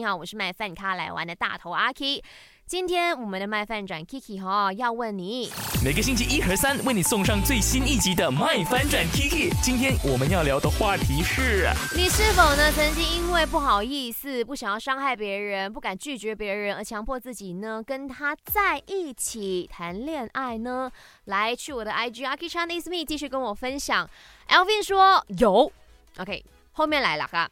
你好，我是卖饭咖来玩的大头阿 K。今天我们的卖饭转 Kiki 哈要问你，每个星期一和三为你送上最新一集的卖翻转 Kiki。今天我们要聊的话题是，你是否呢曾经因为不好意思、不想要伤害别人、不敢拒绝别人而强迫自己呢跟他在一起谈恋爱呢？来，去我的 IG Aki Chinese Me 继续跟我分享。Alvin 说有，OK，后面来了哈。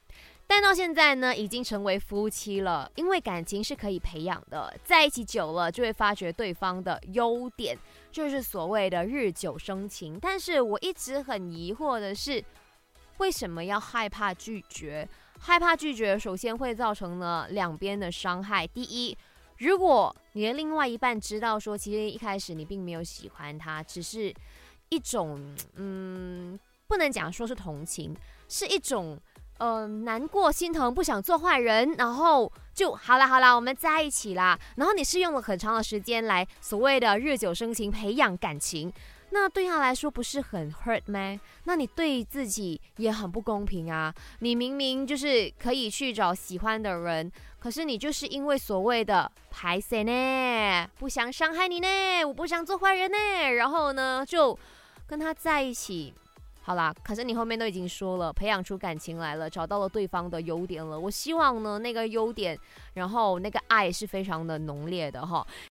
但到现在呢，已经成为夫妻了。因为感情是可以培养的，在一起久了就会发觉对方的优点，就是所谓的日久生情。但是我一直很疑惑的是，为什么要害怕拒绝？害怕拒绝，首先会造成了两边的伤害。第一，如果你的另外一半知道说，其实一开始你并没有喜欢他，只是一种嗯，不能讲说是同情，是一种。呃，难过、心疼，不想做坏人，然后就好了，好了，我们在一起啦。然后你是用了很长的时间来所谓的日久生情，培养感情，那对他来说不是很 hurt 吗？那你对自己也很不公平啊！你明明就是可以去找喜欢的人，可是你就是因为所谓的排谁呢？不想伤害你呢？我不想做坏人呢？然后呢，就跟他在一起。好啦，可是你后面都已经说了，培养出感情来了，找到了对方的优点了。我希望呢，那个优点，然后那个爱是非常的浓烈的哈。